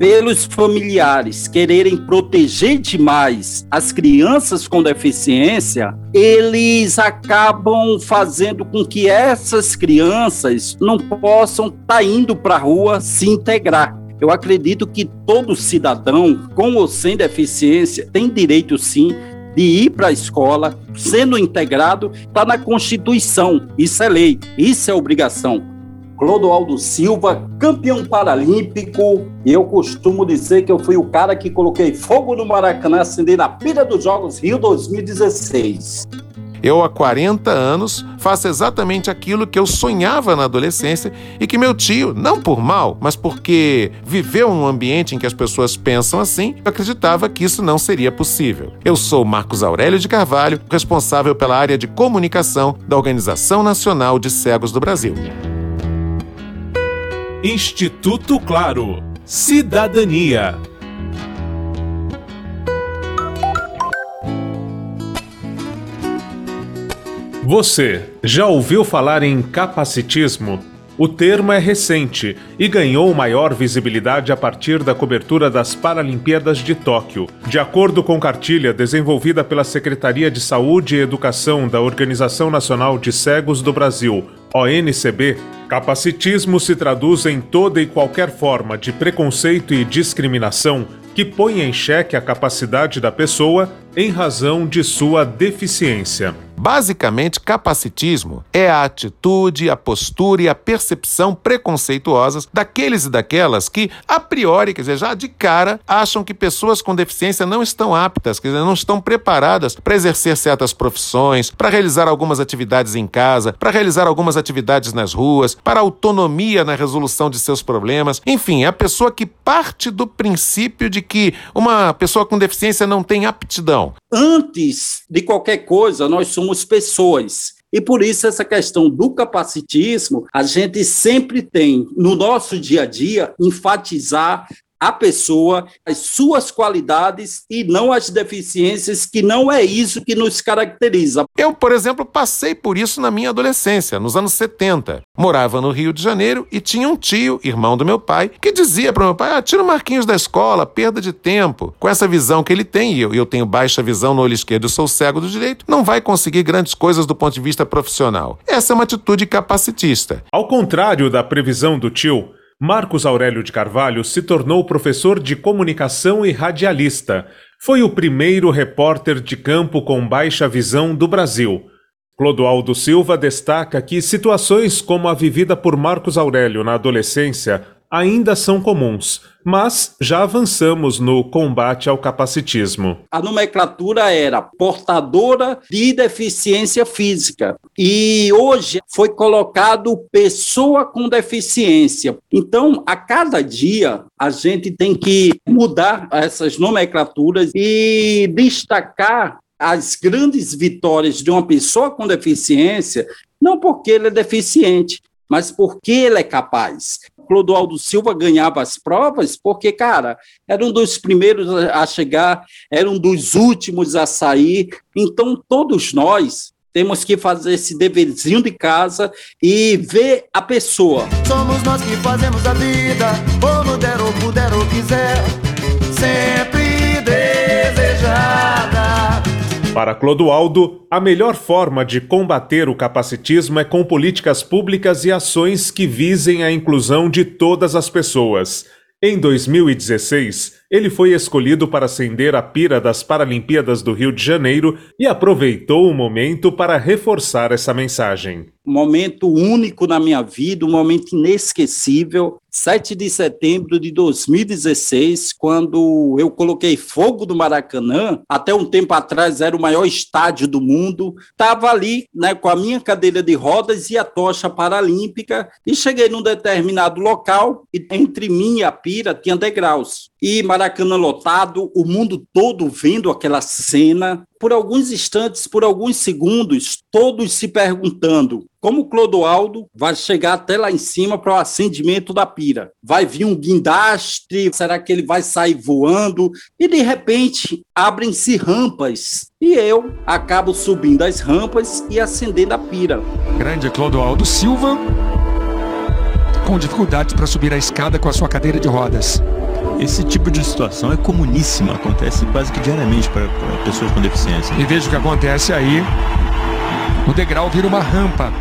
pelos familiares quererem proteger demais as crianças com deficiência, eles acabam fazendo com que essas crianças não possam estar tá indo para a rua se integrar. Eu acredito que todo cidadão, com ou sem deficiência, tem direito sim de ir para a escola, sendo integrado, está na Constituição. Isso é lei, isso é obrigação. Clodoaldo Silva, campeão paralímpico. E eu costumo dizer que eu fui o cara que coloquei fogo no Maracanã acender na pilha dos Jogos Rio 2016. Eu, há 40 anos, faço exatamente aquilo que eu sonhava na adolescência e que meu tio, não por mal, mas porque viveu num ambiente em que as pessoas pensam assim, eu acreditava que isso não seria possível. Eu sou Marcos Aurélio de Carvalho, responsável pela área de comunicação da Organização Nacional de Cegos do Brasil. Instituto Claro. Cidadania. Você já ouviu falar em capacitismo? O termo é recente e ganhou maior visibilidade a partir da cobertura das Paralimpíadas de Tóquio. De acordo com cartilha desenvolvida pela Secretaria de Saúde e Educação da Organização Nacional de Cegos do Brasil, ONCB, capacitismo se traduz em toda e qualquer forma de preconceito e discriminação que põe em xeque a capacidade da pessoa em razão de sua deficiência. Basicamente, capacitismo é a atitude, a postura e a percepção preconceituosas daqueles e daquelas que, a priori, quer dizer, já de cara, acham que pessoas com deficiência não estão aptas, quer dizer, não estão preparadas para exercer certas profissões, para realizar algumas atividades em casa, para realizar algumas atividades nas ruas, para autonomia na resolução de seus problemas. Enfim, é a pessoa que parte do princípio de que uma pessoa com deficiência não tem aptidão. Antes de qualquer coisa, nós somos somos pessoas. E por isso, essa questão do capacitismo, a gente sempre tem, no nosso dia a dia, enfatizar a pessoa, as suas qualidades e não as deficiências, que não é isso que nos caracteriza. Eu, por exemplo, passei por isso na minha adolescência, nos anos 70. Morava no Rio de Janeiro e tinha um tio, irmão do meu pai, que dizia para meu pai: ah, tira o Marquinhos da escola, perda de tempo. Com essa visão que ele tem, e eu, eu tenho baixa visão no olho esquerdo e sou cego do direito, não vai conseguir grandes coisas do ponto de vista profissional. Essa é uma atitude capacitista. Ao contrário da previsão do tio, Marcos Aurélio de Carvalho se tornou professor de comunicação e radialista. Foi o primeiro repórter de campo com baixa visão do Brasil. Clodoaldo Silva destaca que situações como a vivida por Marcos Aurélio na adolescência ainda são comuns, mas já avançamos no combate ao capacitismo. A nomenclatura era portadora de deficiência física e hoje foi colocado pessoa com deficiência. Então, a cada dia a gente tem que mudar essas nomenclaturas e destacar as grandes vitórias de uma pessoa com deficiência, não porque ele é deficiente, mas porque ele é capaz. Clodoaldo Silva ganhava as provas porque, cara, era um dos primeiros a chegar, era um dos últimos a sair. Então, todos nós temos que fazer esse deverzinho de casa e ver a pessoa. Somos nós que fazemos a vida, como der ou puder ou quiser, sempre desejada. Para Clodoaldo, a melhor forma de combater o capacitismo é com políticas públicas e ações que visem a inclusão de todas as pessoas. Em 2016, ele foi escolhido para acender a pira das Paralimpíadas do Rio de Janeiro e aproveitou o momento para reforçar essa mensagem momento único na minha vida, um momento inesquecível. 7 de setembro de 2016, quando eu coloquei fogo no Maracanã, até um tempo atrás era o maior estádio do mundo, estava ali né, com a minha cadeira de rodas e a tocha paralímpica, e cheguei num determinado local, e entre mim e a pira tinha degraus. E Maracanã lotado, o mundo todo vendo aquela cena, por alguns instantes, por alguns segundos, todos se perguntando como Clodoaldo vai chegar até lá em cima para o acendimento da pira. Vai vir um guindaste? Será que ele vai sair voando? E de repente abrem-se rampas e eu acabo subindo as rampas e acendendo a pira. Grande Clodoaldo Silva com dificuldades para subir a escada com a sua cadeira de rodas. Esse tipo de situação é comuníssima, acontece quase que diariamente para pessoas com deficiência. E veja o que acontece aí. O degrau vira uma rampa.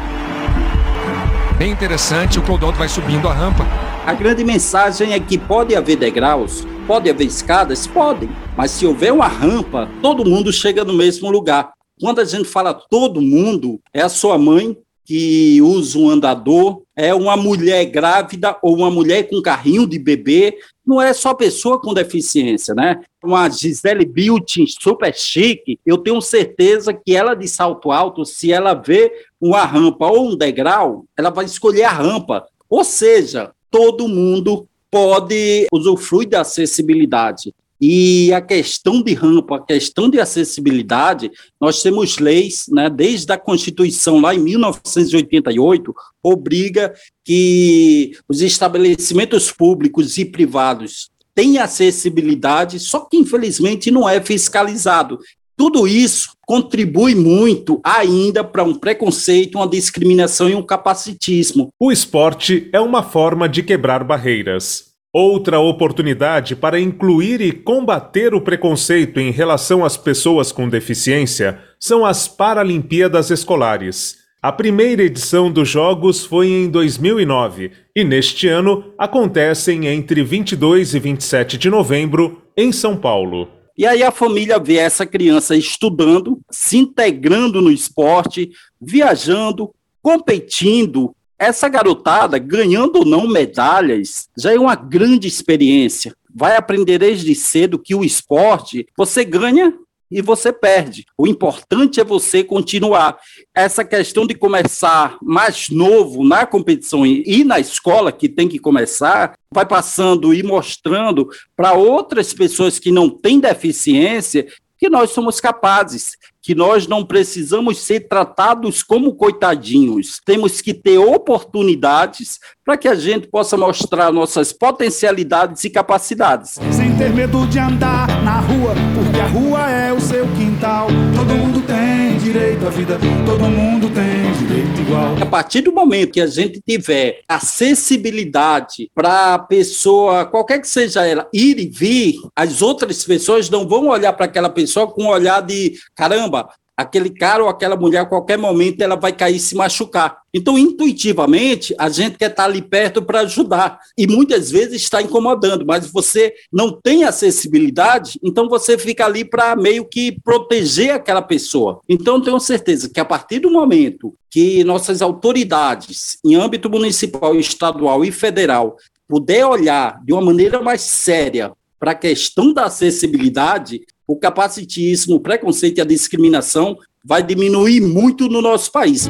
Bem interessante, o Clodoaldo vai subindo a rampa. A grande mensagem é que pode haver degraus, pode haver escadas, podem, mas se houver uma rampa, todo mundo chega no mesmo lugar. Quando a gente fala todo mundo, é a sua mãe, que usa um andador, é uma mulher grávida ou uma mulher com carrinho de bebê, não é só pessoa com deficiência, né? Uma Gisele Bündchen super chique, eu tenho certeza que ela de salto alto, se ela vê uma rampa ou um degrau, ela vai escolher a rampa. Ou seja, todo mundo pode usufruir da acessibilidade. E a questão de rampa, a questão de acessibilidade, nós temos leis, né, desde a Constituição lá em 1988, obriga que os estabelecimentos públicos e privados tenham acessibilidade, só que infelizmente não é fiscalizado. Tudo isso contribui muito ainda para um preconceito, uma discriminação e um capacitismo. O esporte é uma forma de quebrar barreiras. Outra oportunidade para incluir e combater o preconceito em relação às pessoas com deficiência são as Paralimpíadas Escolares. A primeira edição dos Jogos foi em 2009 e neste ano acontecem entre 22 e 27 de novembro em São Paulo. E aí a família vê essa criança estudando, se integrando no esporte, viajando, competindo, essa garotada, ganhando ou não medalhas, já é uma grande experiência. Vai aprender desde cedo que o esporte você ganha e você perde. O importante é você continuar. Essa questão de começar mais novo na competição e na escola, que tem que começar, vai passando e mostrando para outras pessoas que não têm deficiência que nós somos capazes, que nós não precisamos ser tratados como coitadinhos. Temos que ter oportunidades para que a gente possa mostrar nossas potencialidades e capacidades. Sem ter medo de andar na rua, porque a rua é o seu quintal. Todo mundo tem direito à vida, todo mundo tem direito igual. A partir do momento que a gente tiver acessibilidade para a pessoa, qualquer que seja ela, ir e vir, as outras pessoas não vão olhar para aquela pessoa com um olhar de caramba, aquele cara ou aquela mulher, a qualquer momento, ela vai cair e se machucar. Então, intuitivamente, a gente quer estar ali perto para ajudar. E muitas vezes está incomodando, mas você não tem acessibilidade, então você fica ali para meio que proteger aquela pessoa. Então, tenho certeza que a partir do momento que nossas autoridades, em âmbito municipal, estadual e federal, puder olhar de uma maneira mais séria para a questão da acessibilidade, o capacitismo, o preconceito e a discriminação vai diminuir muito no nosso país.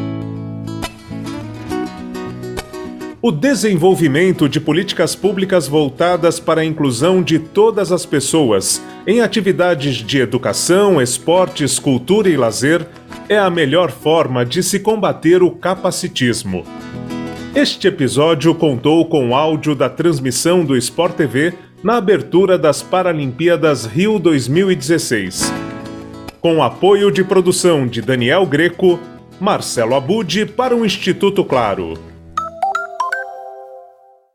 O desenvolvimento de políticas públicas voltadas para a inclusão de todas as pessoas em atividades de educação, esportes, cultura e lazer é a melhor forma de se combater o capacitismo. Este episódio contou com áudio da transmissão do Sport TV na abertura das Paralimpíadas Rio 2016. Com apoio de produção de Daniel Greco, Marcelo Abude para o Instituto Claro.